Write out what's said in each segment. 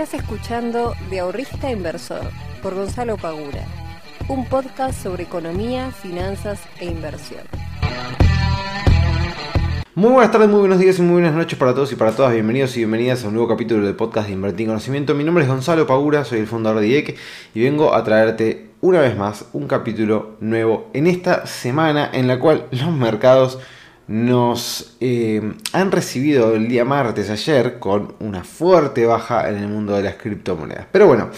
Estás escuchando De Ahorrista Inversor por Gonzalo Pagura, un podcast sobre economía, finanzas e inversión. Muy buenas tardes, muy buenos días y muy buenas noches para todos y para todas. Bienvenidos y bienvenidas a un nuevo capítulo del podcast de Invertir en Conocimiento. Mi nombre es Gonzalo Pagura, soy el fundador de IEC y vengo a traerte una vez más un capítulo nuevo en esta semana en la cual los mercados nos eh, han recibido el día martes ayer con una fuerte baja en el mundo de las criptomonedas. Pero bueno,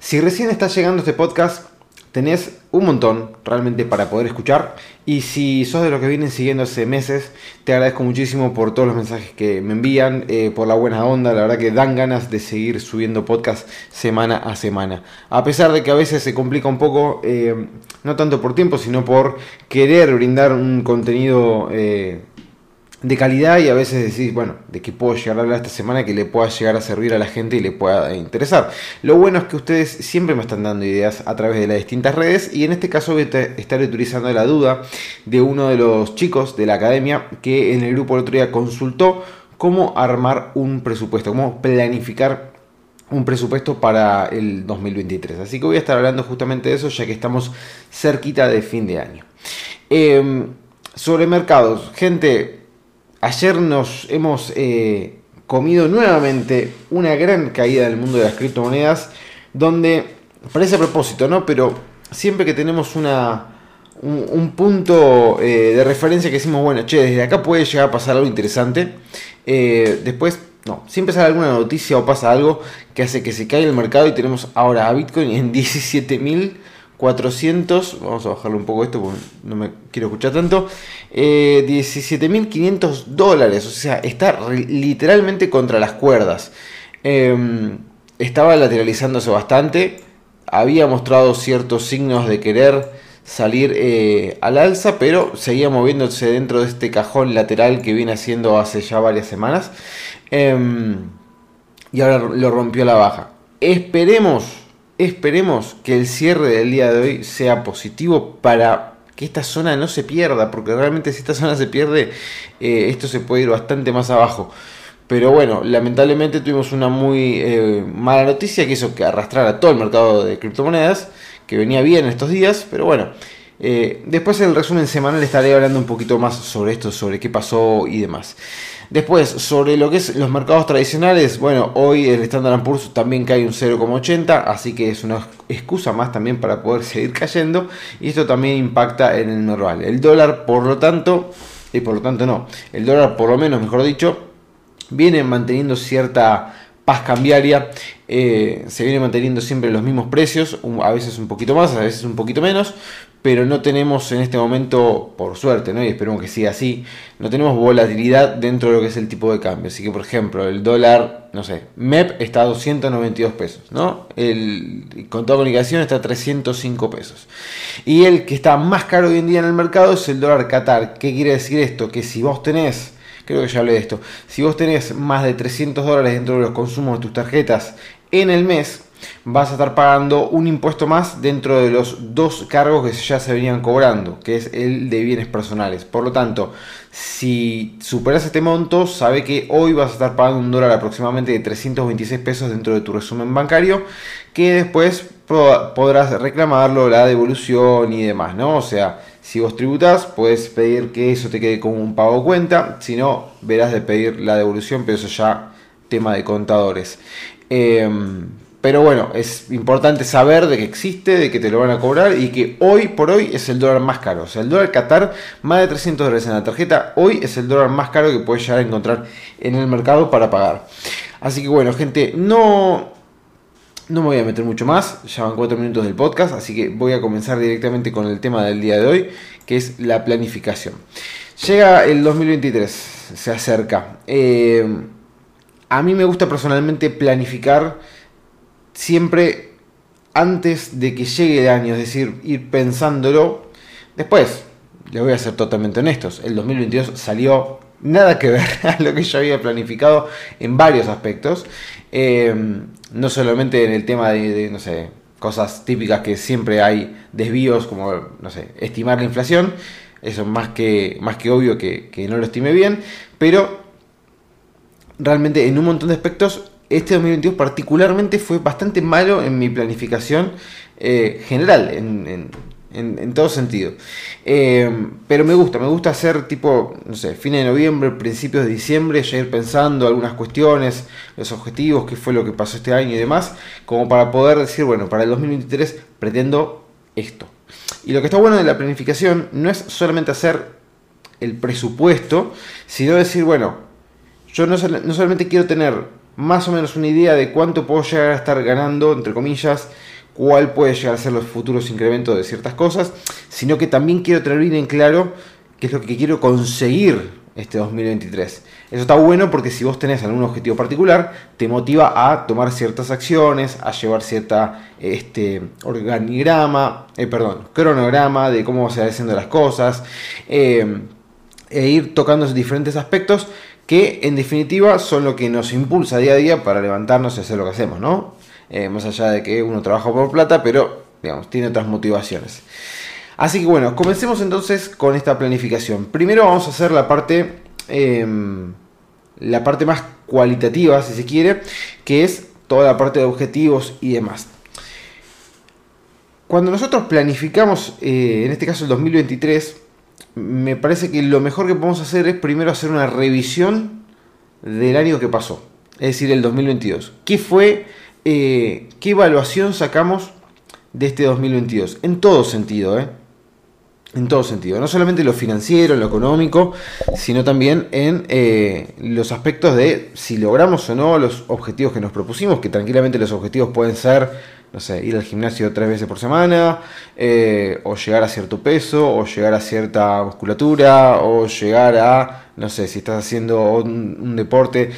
si recién está llegando este podcast, tenés un montón realmente para poder escuchar. Y si sos de los que vienen siguiendo hace meses, te agradezco muchísimo por todos los mensajes que me envían, eh, por la buena onda. La verdad que dan ganas de seguir subiendo podcast semana a semana. A pesar de que a veces se complica un poco, eh, no tanto por tiempo, sino por querer brindar un contenido eh, de calidad y a veces decís, bueno, de qué puedo llegar a hablar esta semana que le pueda llegar a servir a la gente y le pueda interesar. Lo bueno es que ustedes siempre me están dando ideas a través de las distintas redes y en este caso voy a estar utilizando la duda de uno de los chicos de la academia que en el grupo el otro día consultó cómo armar un presupuesto, cómo planificar un presupuesto para el 2023. Así que voy a estar hablando justamente de eso ya que estamos cerquita de fin de año. Em, sobre mercados, gente, Ayer nos hemos eh, comido nuevamente una gran caída del mundo de las criptomonedas, donde parece a propósito, ¿no? Pero siempre que tenemos una, un, punto eh, de referencia que decimos, bueno, che, desde acá puede llegar a pasar algo interesante, eh, después no, siempre sale alguna noticia o pasa algo que hace que se caiga el mercado y tenemos ahora a Bitcoin en 17.000 400, vamos a bajarle un poco esto porque no me quiero escuchar tanto, eh, 17.500 dólares, o sea, está literalmente contra las cuerdas. Em, estaba lateralizándose bastante, había mostrado ciertos signos de querer salir eh, al alza, pero seguía moviéndose dentro de este cajón lateral que viene haciendo hace ya varias semanas. Em, y ahora lo rompió la baja. Esperemos Esperemos que el cierre del día de hoy sea positivo para que esta zona no se pierda, porque realmente si esta zona se pierde, eh, esto se puede ir bastante más abajo. Pero bueno, lamentablemente tuvimos una muy eh, mala noticia que hizo que arrastrara todo el mercado de criptomonedas, que venía bien estos días, pero bueno. Eh, después en el resumen semanal estaré hablando un poquito más sobre esto, sobre qué pasó y demás. Después, sobre lo que es los mercados tradicionales, bueno, hoy el Standard Poor's también cae un 0,80, así que es una excusa más también para poder seguir cayendo y esto también impacta en el normal. El dólar, por lo tanto, y por lo tanto no, el dólar por lo menos, mejor dicho, viene manteniendo cierta paz cambiaria, eh, se viene manteniendo siempre los mismos precios, a veces un poquito más, a veces un poquito menos, pero no tenemos en este momento, por suerte, ¿no? y esperemos que siga así, no tenemos volatilidad dentro de lo que es el tipo de cambio. Así que, por ejemplo, el dólar, no sé, MEP está a 292 pesos, ¿no? El, con toda comunicación está a 305 pesos. Y el que está más caro hoy en día en el mercado es el dólar Qatar. ¿Qué quiere decir esto? Que si vos tenés creo que ya hablé de esto. Si vos tenés más de 300 dólares dentro de los consumos de tus tarjetas en el mes, vas a estar pagando un impuesto más dentro de los dos cargos que ya se venían cobrando, que es el de bienes personales. Por lo tanto, si superas este monto, sabe que hoy vas a estar pagando un dólar aproximadamente de 326 pesos dentro de tu resumen bancario, que después podrás reclamarlo, la devolución y demás, ¿no? O sea, si vos tributas, puedes pedir que eso te quede como un pago cuenta, si no, verás de pedir la devolución, pero eso ya tema de contadores. Em, pero bueno, es importante saber de que existe, de que te lo van a cobrar y que hoy por hoy es el dólar más caro. O sea, el dólar Qatar, más de 300 dólares en la tarjeta, hoy es el dólar más caro que puedes llegar a encontrar en el mercado para pagar. Así que bueno, gente, no, no me voy a meter mucho más, ya van 4 minutos del podcast, así que voy a comenzar directamente con el tema del día de hoy, que es la planificación. Llega el 2023, se acerca. Eh, a mí me gusta personalmente planificar siempre antes de que llegue el año, es decir, ir pensándolo. Después, les voy a ser totalmente honestos, el 2022 salió nada que ver a lo que yo había planificado en varios aspectos. Eh, no solamente en el tema de, no sé, cosas típicas que siempre hay desvíos, como, no sé, estimar la inflación. Eso es más que, más que obvio que, que no lo estime bien. Pero realmente en un montón de aspectos este 2022 particularmente fue bastante malo en mi planificación eh, general, en, en, todo sentido. Eh, pero me gusta, me gusta hacer tipo, no sé, fines de noviembre, principios de diciembre, ya ir pensando algunas cuestiones, los objetivos, qué fue lo que pasó este año y demás, como para poder decir, bueno, para el 2023 pretendo esto. Y lo que está bueno de la planificación no es solamente hacer el presupuesto, sino decir, bueno, yo no solamente quiero tener más o menos una idea de cuánto puedo llegar a estar ganando, entre comillas, cuál puede llegar a ser los futuros incrementos de ciertas cosas, sino que también quiero tener bien en claro qué es lo que quiero conseguir este 2023. Eso está bueno porque si vos tenés algún objetivo particular, te motiva a tomar ciertas acciones, a llevar cierta este, organigrama, eh, perdón, cronograma de cómo se van haciendo las cosas, eh, e ir tocando diferentes aspectos que en definitiva son lo que nos impulsa día a día para levantarnos y hacer lo que hacemos, ¿no? Eh, más allá de que uno trabaja por plata, pero digamos, tiene otras motivaciones. Así que bueno, comencemos entonces con esta planificación. Primero vamos a hacer la parte, em, la parte más cualitativa, si se quiere, que es toda la parte de objetivos y demás. Cuando nosotros planificamos, eh, en este caso el 2023, me parece que lo mejor que podemos hacer es primero hacer una revisión del año que pasó, es decir, el 2022. ¿Qué fue eh, qué evaluación sacamos de este 2022. En todo sentido, ¿eh? En todo sentido. No solamente en lo financiero, lo económico, sino también en eh, los aspectos de si logramos o no los objetivos que nos propusimos, que tranquilamente los objetivos pueden ser, no sé, ir al gimnasio tres veces por semana, o llegar a cierto peso, o llegar a cierta musculatura, o llegar a, no sé, si estás haciendo un deporte,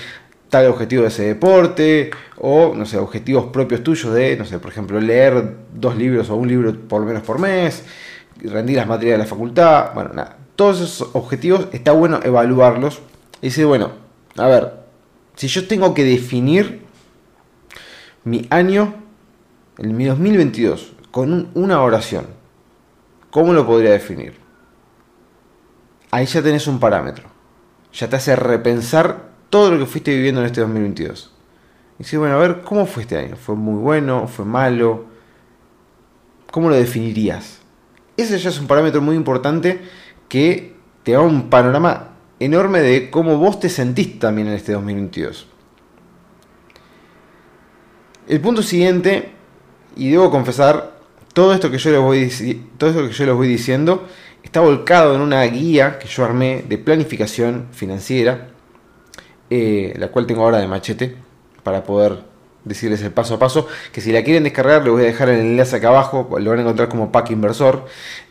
tal objetivo de ese deporte, o, no sé, objetivos propios tuyos de, no sé, por ejemplo, leer dos libros o un libro por lo menos por mes, rendir las materias de la facultad, bueno, nada. Todos esos objetivos está bueno evaluarlos y decir, bueno, a ver, si yo tengo que definir mi año, en mi 2022, con una oración, ¿cómo lo podría definir? Ahí ya tenés un parámetro. Ya te hace repensar todo lo que fuiste viviendo en este 2022. Y decir, bueno, a ver, ¿cómo fue este año? ¿Fue muy bueno? ¿Fue malo? ¿Cómo lo definirías? Ese ya es un parámetro muy importante que te da un panorama enorme de cómo vos te sentís también en este 2022. El punto siguiente, y debo confesar, todo esto que yo les voy, todo esto que yo les voy diciendo está volcado en una guía que yo armé de planificación financiera eh, la cual tengo ahora de machete, para poder decirles el paso a paso, que si la quieren descargar les voy a dejar el enlace acá abajo, lo van a encontrar como pack inversor.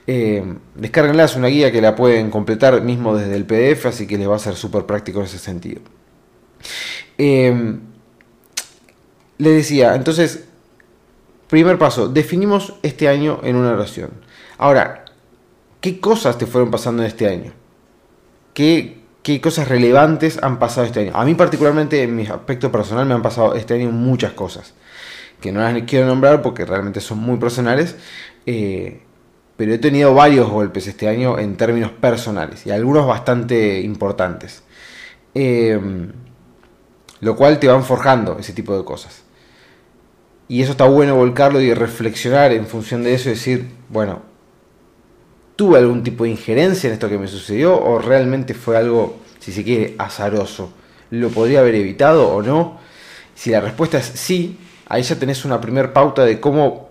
Eh, descarguenla, es una guía que la pueden completar mismo desde el PDF, así que les va a ser súper práctico en ese sentido. Eh, les decía, entonces, primer paso, definimos este año en una oración. Ahora, ¿qué cosas te fueron pasando en este año? ¿Qué, qué cosas relevantes han pasado este año. A mí particularmente en mi aspecto personal me han pasado este año muchas cosas, que no las quiero nombrar porque realmente son muy personales, eh, pero he tenido varios golpes este año en términos personales y algunos bastante importantes. Em, lo cual te van forjando ese tipo de cosas. Y eso está bueno volcarlo y reflexionar en función de eso y decir, bueno, ¿Tuve algún tipo de injerencia en esto que me sucedió o realmente fue algo, si se quiere, azaroso? ¿Lo podría haber evitado o no? Si la respuesta es sí, ahí ya tenés una primer pauta de cómo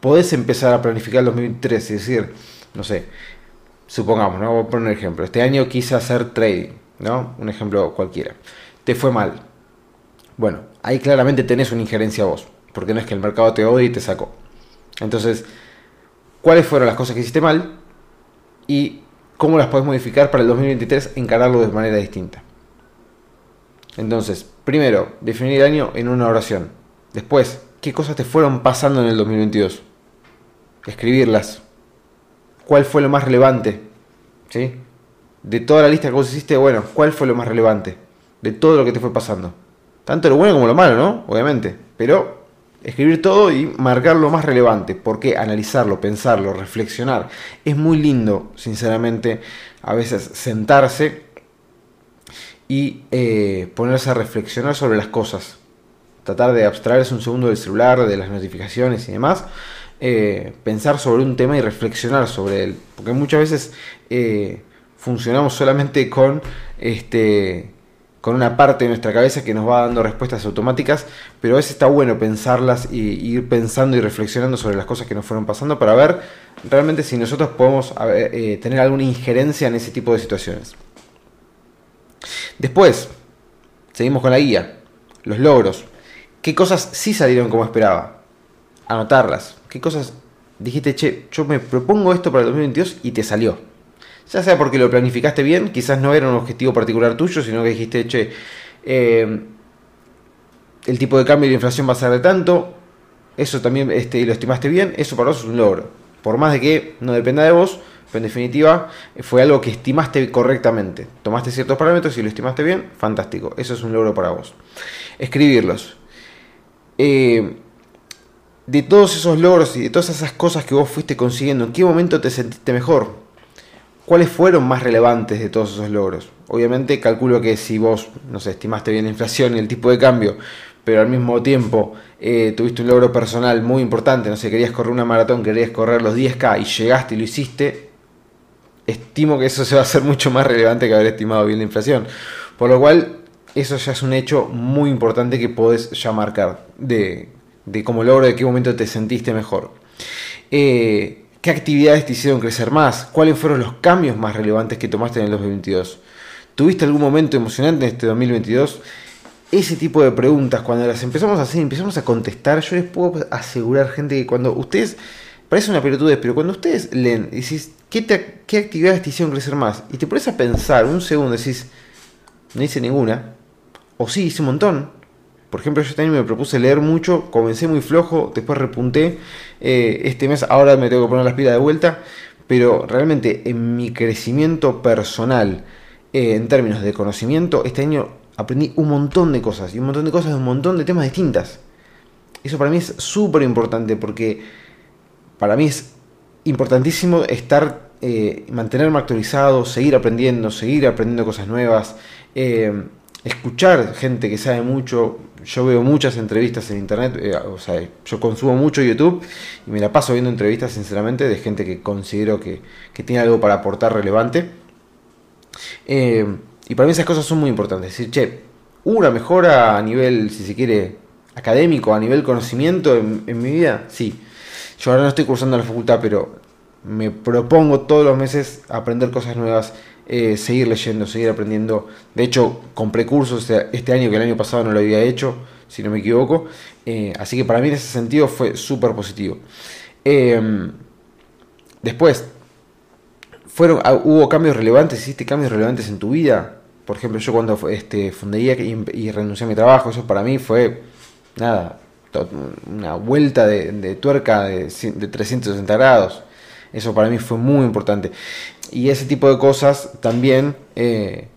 podés empezar a planificar el 2003. Es decir, no sé, supongamos, ¿no? voy a poner un ejemplo. Este año quise hacer trading, ¿no? Un ejemplo cualquiera. Te fue mal. Bueno, ahí claramente tenés una injerencia vos, porque no es que el mercado te odie y te sacó. Entonces, ¿cuáles fueron las cosas que hiciste mal? Y cómo las puedes modificar para el 2023, encararlo de manera distinta. Entonces, primero, definir el año en una oración. Después, ¿qué cosas te fueron pasando en el 2022? Escribirlas. ¿Cuál fue lo más relevante? ¿Sí? De toda la lista que vos hiciste, bueno, ¿cuál fue lo más relevante? De todo lo que te fue pasando. Tanto lo bueno como lo malo, ¿no? Obviamente. Pero escribir todo y marcar lo más relevante. porque Analizarlo, pensarlo, reflexionar. Es muy lindo, sinceramente, a veces sentarse y eh, ponerse a reflexionar sobre las cosas. tratar de abstraerse un segundo del celular, de las notificaciones y demás, eh, pensar sobre un tema y reflexionar sobre él. Porque muchas veces eh, funcionamos solamente con este con una parte de nuestra cabeza que nos va dando respuestas automáticas, pero a veces está bueno pensarlas y, ir pensando y reflexionando sobre las cosas que nos fueron pasando para ver realmente si nosotros podemos eh, tener alguna injerencia en ese tipo de situaciones. Después, seguimos con la guía, los logros. ¿Qué cosas sí salieron como esperaba? Anotarlas. ¿Qué cosas dijiste, che, yo me propongo esto para el 2022 y te salió? Ya sea porque lo planificaste bien, quizás no era un objetivo particular tuyo, sino que dijiste, che, eh, el tipo de cambio y la inflación va a ser de tanto, eso también este, lo estimaste bien, eso para vos es un logro. Por más de que no dependa de vos, pero en definitiva fue algo que estimaste correctamente. Tomaste ciertos parámetros y lo estimaste bien, fantástico. Eso es un logro para vos. Escribirlos. Eh, de todos esos logros y de todas esas cosas que vos fuiste consiguiendo, ¿en qué momento te sentiste mejor? ¿Cuáles fueron más relevantes de todos esos logros? Obviamente calculo que si vos, no sé, estimaste bien la inflación y el tipo de cambio, pero al mismo tiempo eh, tuviste un logro personal muy importante, no sé, querías correr una maratón, querías correr los 10K y llegaste y lo hiciste, estimo que eso se va a hacer mucho más relevante que haber estimado bien la inflación. Por lo cual, eso ya es un hecho muy importante que podés ya marcar de, de como logro, de qué momento te sentiste mejor. Eh, ¿Qué actividades te hicieron crecer más? ¿Cuáles fueron los cambios más relevantes que tomaste en el 2022? ¿Tuviste algún momento emocionante en este 2022? Ese tipo de preguntas, cuando las empezamos a hacer, empezamos a contestar, yo les puedo asegurar, gente, que cuando ustedes, parece una pelotudez, pero cuando ustedes leen decís, ¿qué, ¿qué actividades te hicieron crecer más? Y te pones a pensar un segundo, decís, no hice ninguna, o sí, hice un montón, por ejemplo, yo también me propuse leer mucho, comencé muy flojo, después repunté. Eh, este mes ahora me tengo que poner las pilas de vuelta, pero realmente en mi crecimiento personal, eh, en términos de conocimiento, este año aprendí un montón de cosas, y un montón de cosas de un montón de temas distintas. Eso para mí es súper importante porque para mí es importantísimo estar, eh, mantenerme actualizado, seguir aprendiendo, seguir aprendiendo cosas nuevas escuchar gente que sabe mucho. Yo veo muchas entrevistas en internet, eh, o sea, yo consumo mucho YouTube y me la paso viendo entrevistas, sinceramente, de gente que considero que, tiene algo para aportar relevante. Eh, y para mí esas cosas son muy importantes. decir, che, una mejora a nivel, si se quiere, académico, a nivel conocimiento en, mi vida, sí. Yo ahora no estoy cursando la facultad, pero me propongo todos los meses aprender cosas nuevas eh, seguir leyendo, seguir aprendiendo. De hecho, compré cursos este año que el año pasado no lo había hecho, si no me equivoco. Eh, así que para mí en ese sentido fue súper positivo. Em, después, fueron, ah, ¿hubo cambios relevantes? ¿Hiciste cambios relevantes en tu vida? Por ejemplo, yo cuando este, fundé y, renuncié a mi trabajo, eso para mí fue, nada, una vuelta de, tuerca de, de 360 grados. Eso para mí fue muy importante. Y ese tipo de cosas también eh,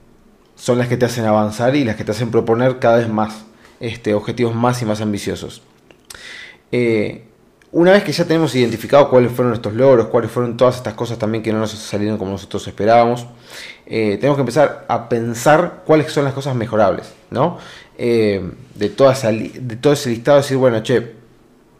son las que te hacen avanzar y las que te hacen proponer cada vez más este, objetivos más y más ambiciosos. Eh, una vez que ya tenemos identificado cuáles fueron estos logros, cuáles fueron todas estas cosas también que no nos salieron como nosotros esperábamos, eh, tenemos que empezar a pensar cuáles son las cosas mejorables, ¿no? de, toda de todo ese listado, decir, bueno, che,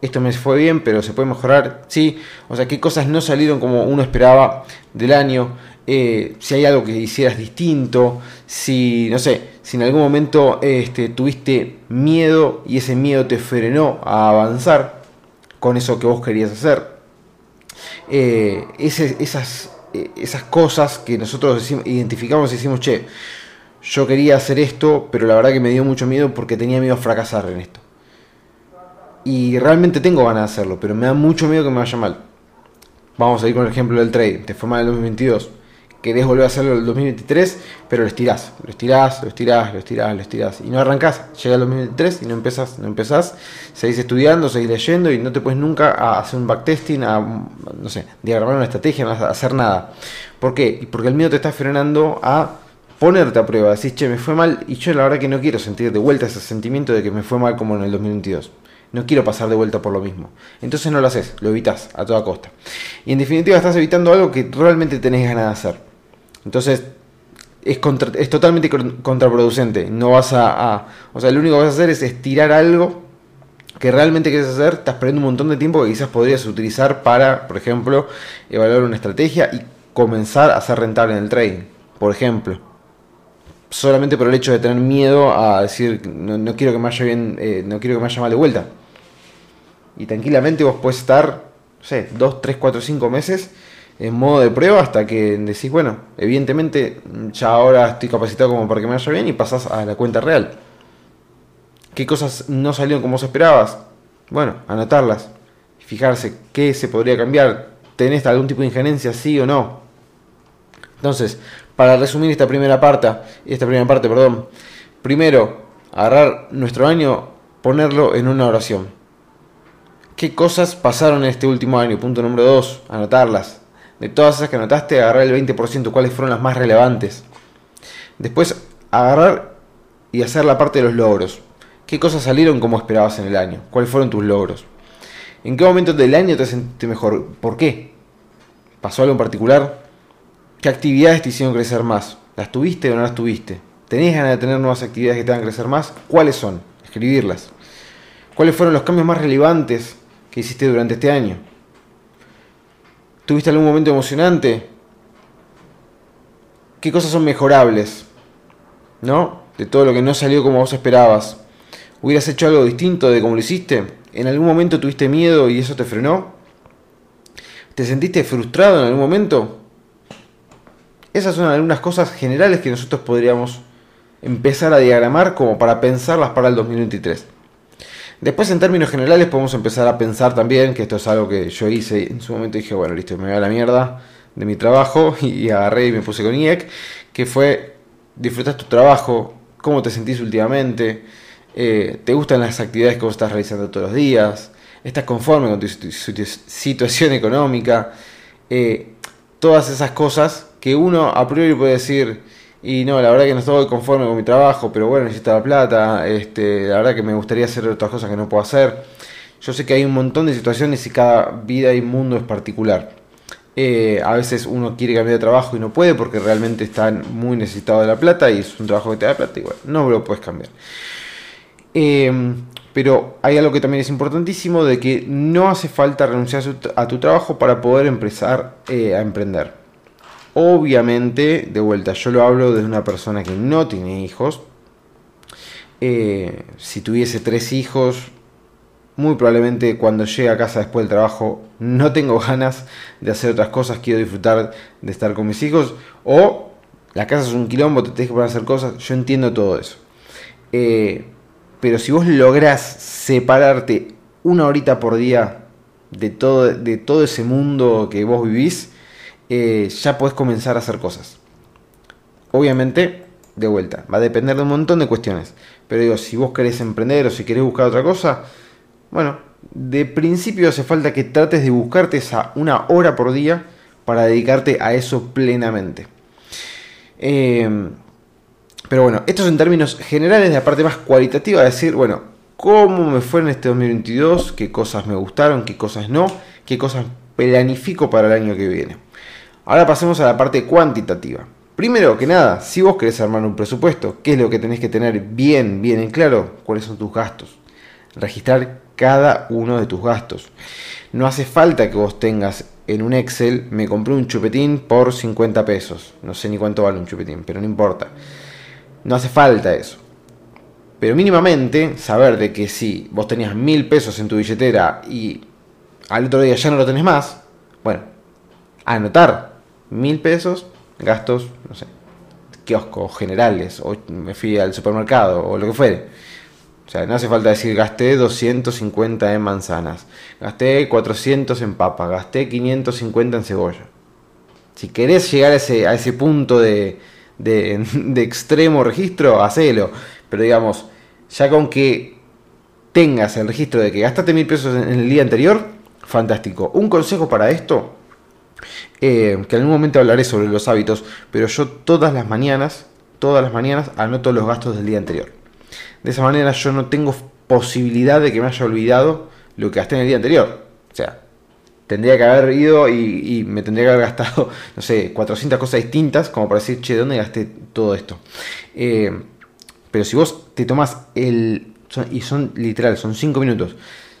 esto me fue bien, pero se puede mejorar, sí, o sea, qué cosas no salieron como uno esperaba del año, eh, si hay algo que hicieras distinto, si, no sé, si en algún momento este, tuviste miedo y ese miedo te frenó a avanzar con eso que vos querías hacer. Eh, esas, eh, esas cosas que nosotros identificamos y decimos, che, yo quería hacer esto, pero la verdad que me dio mucho miedo porque tenía miedo a fracasar en esto. Y realmente tengo ganas de hacerlo, pero me da mucho miedo que me vaya mal. Vamos a ir con el ejemplo del trade. Te fue mal el 2022. Querés volver a hacerlo el 2023, pero lo estirás, lo estirás, lo estirás, lo estirás, lo estirás. Y no arrancás. Llega el 2023 y no empezás, no empezás. Seguís estudiando, seguís leyendo y no te puedes nunca a hacer un backtesting, a, no sé, diagramar una estrategia, a hacer nada. ¿Por qué? Porque el miedo te está frenando a ponerte a prueba. Decís, che, me fue mal y yo la verdad que no quiero sentir de vuelta ese sentimiento de que me fue mal como en el 2022 no quiero pasar de vuelta por lo mismo. Entonces no lo haces, lo evitas a toda costa. Y en definitiva estás evitando algo que realmente tenés ganas de hacer. Entonces es, es totalmente contraproducente. No vas a, O sea, lo único que vas a hacer es estirar algo que realmente quieres hacer, estás perdiendo un montón de tiempo que quizás podrías utilizar para, por ejemplo, evaluar una estrategia y comenzar a ser rentable en el trading, por ejemplo. Solamente por el hecho de tener miedo a decir, no, quiero que me vaya bien, eh, no quiero que me vaya mal de vuelta. Y tranquilamente vos puedes estar, no sé, 2, 3, 4, 5 meses en modo de prueba hasta que decís, bueno, evidentemente ya ahora estoy capacitado como para que me vaya bien y pasás a la cuenta real. ¿Qué cosas no salieron como vos esperabas? Bueno, anotarlas. Fijarse qué se podría cambiar. ¿Tenés algún tipo de injerencia, sí o no? Entonces, para resumir esta primera parte, esta primera parte, perdón. Primero, agarrar nuestro año, ponerlo en una oración. ¿Qué cosas pasaron en este último año? Punto número dos, anotarlas. De todas esas que anotaste, agarrar el 20%, cuáles fueron las más relevantes. Después, agarrar y hacer la parte de los logros. ¿Qué cosas salieron como esperabas en el año? ¿Cuáles fueron tus logros? ¿En qué momento del año te sentiste mejor? ¿Por qué? ¿Pasó algo en particular? ¿Qué actividades te hicieron crecer más? ¿Las tuviste o no las tuviste? ¿Tenés ganas de tener nuevas actividades que te hagan crecer más? ¿Cuáles son? Escribirlas. ¿Cuáles fueron los cambios más relevantes que hiciste durante este año? ¿Tuviste algún momento emocionante? ¿Qué cosas son mejorables? ¿No? De todo lo que no salió como vos esperabas. ¿Hubieras hecho algo distinto de como lo hiciste? ¿En algún momento tuviste miedo y eso te frenó? ¿Te sentiste frustrado en algún momento? Esas son algunas cosas generales que nosotros podríamos empezar a diagramar como para pensarlas para el 2023. Después en términos generales podemos empezar a pensar también, que esto es algo que yo hice en su momento dije, bueno, listo, me voy a la mierda de mi trabajo y agarré y me puse con IEC, que fue, disfrutas tu trabajo, cómo te sentís últimamente, eh, te gustan las actividades que vos estás realizando todos los días, estás conforme con tu, situación económica, eh, todas esas cosas que uno a priori puede decir, y no, la verdad que no estoy conforme con mi trabajo, pero bueno, necesito la plata, este, la verdad que me gustaría hacer otras cosas que no puedo hacer. Yo sé que hay un montón de situaciones y cada vida y mundo es particular. Eh, a veces uno quiere cambiar de trabajo y no puede porque realmente está muy necesitado de la plata y es un trabajo que te da plata y bueno, no lo puedes cambiar. Em, pero hay algo que también es importantísimo de que no hace falta renunciar a tu trabajo para poder empezar eh, a emprender. Obviamente, de vuelta, yo lo hablo desde una persona que no tiene hijos. Eh, si tuviese tres hijos, muy probablemente cuando llegue a casa después del trabajo no tengo ganas de hacer otras cosas, quiero disfrutar de estar con mis hijos. O la casa es un quilombo, te tienes que poner a hacer cosas, yo entiendo todo eso. Eh, pero si vos lográs separarte una horita por día de todo, de todo ese mundo que vos vivís, eh, ya podés comenzar a hacer cosas. Obviamente, de vuelta, va a depender de un montón de cuestiones. Pero digo, si vos querés emprender o si querés buscar otra cosa, bueno, de principio hace falta que trates de buscarte esa una hora por día para dedicarte a eso plenamente. Eh, pero bueno, esto es en términos generales de la parte más cualitativa, de decir, bueno, cómo me fue en este 2022, qué cosas me gustaron, qué cosas no, qué cosas planifico para el año que viene. Ahora pasemos a la parte cuantitativa. Primero que nada, si vos querés armar un presupuesto, ¿qué es lo que tenés que tener bien, bien en claro? ¿Cuáles son tus gastos? Registrar cada uno de tus gastos. No hace falta que vos tengas en un Excel, me compré un chupetín por 50 pesos. No sé ni cuánto vale un chupetín, pero no importa. No hace falta eso. Pero mínimamente saber de que si vos tenías mil pesos en tu billetera y al otro día ya no lo tenés más, bueno, anotar mil pesos, gastos, no sé, kioscos generales, o me fui al supermercado, o lo que fuere. O sea, no hace falta decir gasté 250 en manzanas, gasté 400 en papa, gasté 550 en cebolla. Si querés llegar a ese, a ese punto de, de, de extremo registro, hacelo. Pero digamos, ya con que tengas el registro de que gastaste mil pesos en el día anterior, fantástico. Un consejo para esto eh, que en algún momento hablaré sobre los hábitos, pero yo todas las mañanas, todas las mañanas anoto los gastos del día anterior. De esa manera yo no tengo posibilidad de que me haya olvidado lo que gasté en el día anterior. O sea, tendría que haber ido y, me tendría que haber gastado, no sé, 400 cosas distintas como para decir, che, ¿dónde gasté todo esto? Eh, pero si vos te tomas el y son literal, son 5 minutos.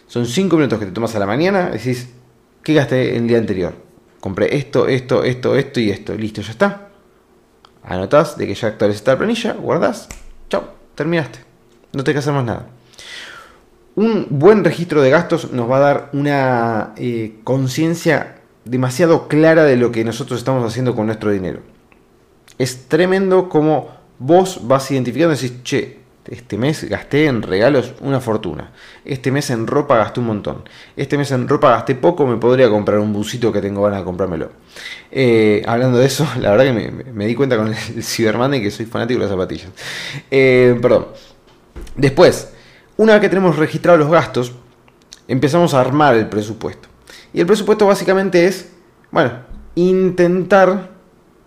Son 5 minutos que te tomas a la mañana, decís, ¿qué gasté el día anterior? Compré esto, esto, esto, esto y esto. Listo, ya está. Anotás de que ya actualizaste la planilla, guardás, chao, terminaste. No te que hacer más nada. Un buen registro de gastos nos va a dar una eh, conciencia demasiado clara de lo que nosotros estamos haciendo con nuestro dinero. Es tremendo como vos vas identificando y decís, che, este mes gasté en regalos una fortuna. Este mes en ropa gasté un montón. Este mes en ropa gasté poco, me podría comprar un busito que tengo ganas de comprármelo. Eh, hablando de eso, la verdad que me, di cuenta con el, Cyberman que soy fanático de las zapatillas. Eh, perdón. Después, una vez que tenemos registrados los gastos, empezamos a armar el presupuesto. Y el presupuesto básicamente es, bueno, intentar,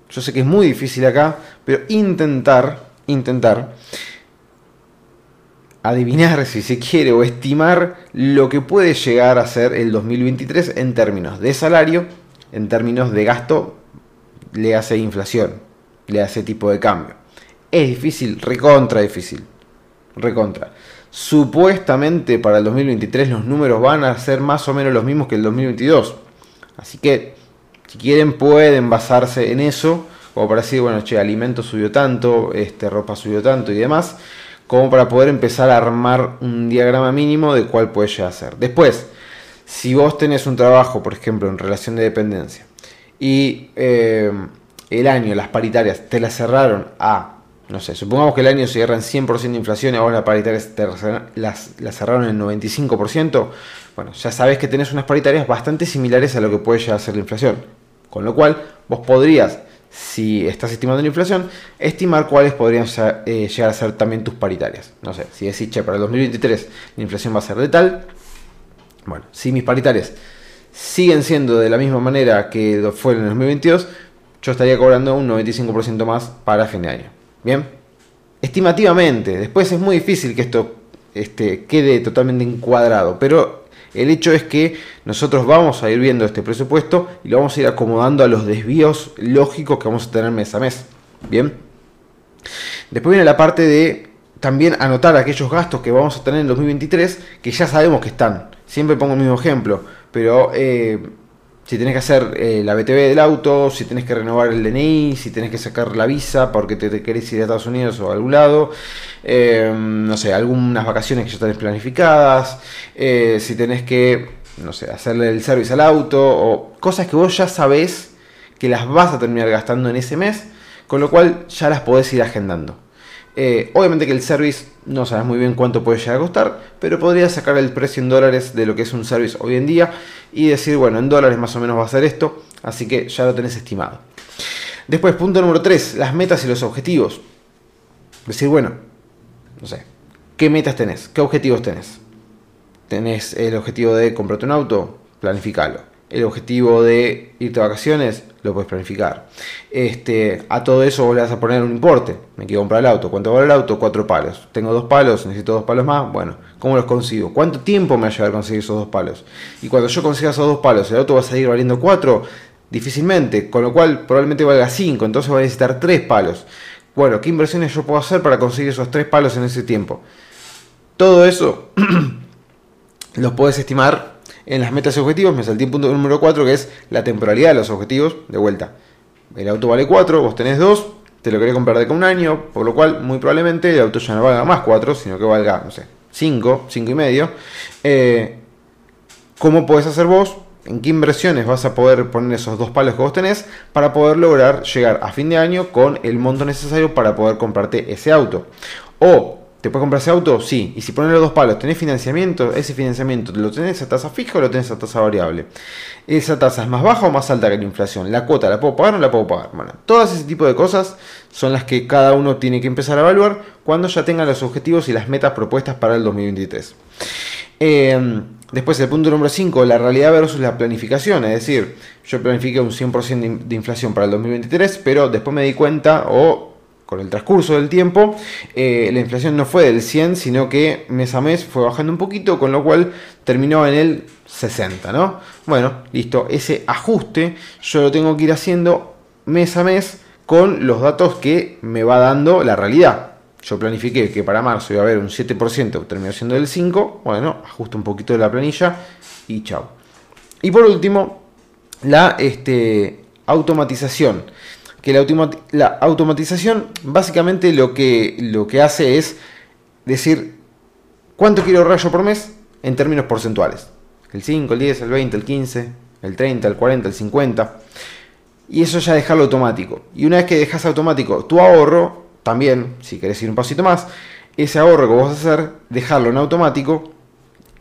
yo sé que es muy difícil acá, pero intentar, intentar adivinar si se quiere o estimar lo que puede llegar a ser el 2023 en términos de salario, en términos de gasto, le hace inflación, le hace tipo de cambio. Es difícil, recontra difícil, recontra. Supuestamente para el 2023 los números van a ser más o menos los mismos que el 2022. Así que si quieren pueden basarse en eso, como para decir, bueno, che, alimento subió tanto, este, ropa subió tanto y demás, como para poder empezar a armar un diagrama mínimo de cuál puede llegar a ser. Después, si vos tenés un trabajo, por ejemplo, en relación de dependencia, y eh, el año, las paritarias, te las cerraron a no sé, supongamos que el año cierra en 100% de inflación y ahora las paritarias las, cerraron en 95%, bueno, ya sabes que tenés unas paritarias bastante similares a lo que puede llegar a ser la inflación. Con lo cual, vos podrías, si estás estimando la inflación, estimar cuáles podrían eh, llegar a ser también tus paritarias. No sé, si decís, che, para el 2023 la inflación va a ser de tal, bueno, si mis paritarias siguen siendo de la misma manera que fue en el 2022, yo estaría cobrando un 95% más para fin de año. Bien, estimativamente, después es muy difícil que esto este, quede totalmente encuadrado, pero el hecho es que nosotros vamos a ir viendo este presupuesto y lo vamos a ir acomodando a los desvíos lógicos que vamos a tener mes a mes. Bien, después viene la parte de también anotar aquellos gastos que vamos a tener en 2023 que ya sabemos que están. Siempre pongo el mismo ejemplo, pero eh, si tenés que hacer eh, la BTV del auto, si tenés que renovar el DNI, si tenés que sacar la visa porque te, querés ir a Estados Unidos o a algún lado, eh, no sé, algunas vacaciones que ya tenés planificadas, eh, si tenés que, no sé, hacerle el service al auto o cosas que vos ya sabés que las vas a terminar gastando en ese mes, con lo cual ya las podés ir agendando. Eh, obviamente que el service no sabes muy bien cuánto puede llegar a costar, pero podrías sacar el precio en dólares de lo que es un service hoy en día y decir, bueno, en dólares más o menos va a ser esto, así que ya lo tenés estimado. Después, punto número 3, las metas y los objetivos. Decir, bueno, no sé, ¿qué metas tenés? ¿Qué objetivos tenés? ¿Tenés el objetivo de comprarte un auto? Planificalo. El objetivo de irte a vacaciones, lo puedes planificar. Este, a todo eso vos le vas a poner un importe. Me quiero comprar el auto. ¿Cuánto vale el auto? Cuatro palos. Tengo dos palos, necesito dos palos más. Bueno, ¿cómo los consigo? ¿Cuánto tiempo me va a llevar a conseguir esos dos palos? Y cuando yo consiga esos dos palos, el auto va a seguir valiendo cuatro, difícilmente. Con lo cual probablemente valga cinco. Entonces voy a necesitar tres palos. Bueno, ¿qué inversiones yo puedo hacer para conseguir esos tres palos en ese tiempo? Todo eso los puedes estimar en las metas y objetivos me salté el punto número 4 que es la temporalidad de los objetivos. De vuelta, el auto vale 4, vos tenés 2, te lo querés comprar de con un año, por lo cual muy probablemente el auto ya no valga más 4, sino que valga, no sé, 5, 5 y medio. Eh, ¿Cómo podés hacer vos? ¿En qué inversiones vas a poder poner esos dos palos que vos tenés para poder lograr llegar a fin de año con el monto necesario para poder comprarte ese auto? O ¿Te puedes comprar ese auto? Sí. Y si pones los dos palos, ¿tenés financiamiento? Ese financiamiento, ¿lo tenés a tasa fija o lo tenés a tasa variable? ¿Esa tasa es más baja o más alta que la inflación? ¿La cuota la puedo pagar o no la puedo pagar? Bueno, todas ese tipo de cosas son las que cada uno tiene que empezar a evaluar cuando ya tenga los objetivos y las metas propuestas para el 2023. Eh, después el punto número 5, la realidad versus la planificación. Es decir, yo planifiqué un 100% de inflación para el 2023, pero después me di cuenta o con el transcurso del tiempo, eh, la inflación no fue del 100, sino que mes a mes fue bajando un poquito, con lo cual terminó en el 60, ¿no? Bueno, listo, ese ajuste yo lo tengo que ir haciendo mes a mes con los datos que me va dando la realidad. yo planifiqué que para marzo iba a haber un 7%, terminó siendo el 5%, bueno, ajusto un poquito de la planilla y chao. Y por último, la este, automatización. Que la, automatización básicamente lo que, lo que hace es decir cuánto quiero ahorrar yo por mes en términos porcentuales. El 5, el 10, el 20, el 15, el 30, el 40, el 50. Y eso ya dejarlo automático. Y una vez que dejas automático tu ahorro, también, si querés ir un pasito más, ese ahorro que vos vas a hacer, dejarlo en automático,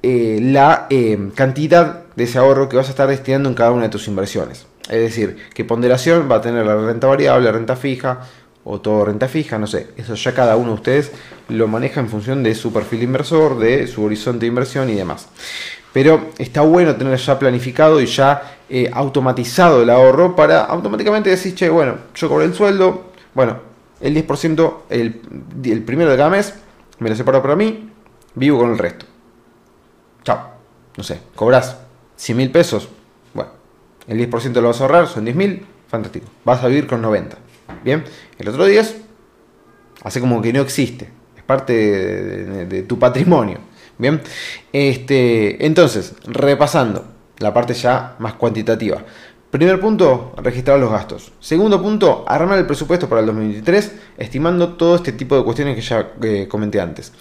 eh, la eh, cantidad de ese ahorro que vas a estar destinando en cada una de tus inversiones. Es decir, qué ponderación va a tener la renta variable, renta fija o todo renta fija, no sé. Eso ya cada uno de ustedes lo maneja en función de su perfil inversor, de su horizonte de inversión y demás. Pero está bueno tener ya planificado y ya eh, automatizado el ahorro para automáticamente decir, che, bueno, yo cobré el sueldo, bueno, el 10%, el, el primero de cada mes, me lo separo para mí, vivo con el resto. Chao. No sé, cobras 100 mil pesos, el 10% lo vas a ahorrar, son 10 mil, fantástico. Vas a vivir con 90. Bien, el otro 10 hace como que no existe, es parte de, tu patrimonio. Bien, este, entonces, repasando la parte ya más cuantitativa. Primer punto, registrar los gastos. Segundo punto, armar el presupuesto para el 2023, estimando todo este tipo de cuestiones que ya eh, comenté antes.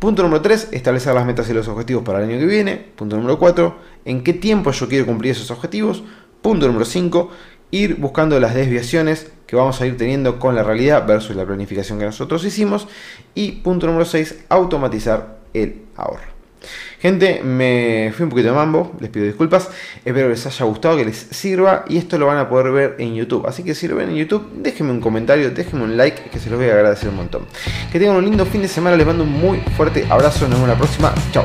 Punto número 3, establecer las metas y los objetivos para el año que viene. Punto número 4, en qué tiempo yo quiero cumplir esos objetivos. Punto número 5, ir buscando las desviaciones que vamos a ir teniendo con la realidad versus la planificación que nosotros hicimos. Y punto número 6, automatizar el ahorro. Gente, me fui un poquito de mambo, les pido disculpas. Espero que les haya gustado, que les sirva. Y esto lo van a poder ver en YouTube. Así que si lo ven en YouTube, déjenme un comentario, déjenme un like, que se los voy a agradecer un montón. Que tengan un lindo fin de semana, les mando un muy fuerte abrazo. Nos vemos la próxima. Chao.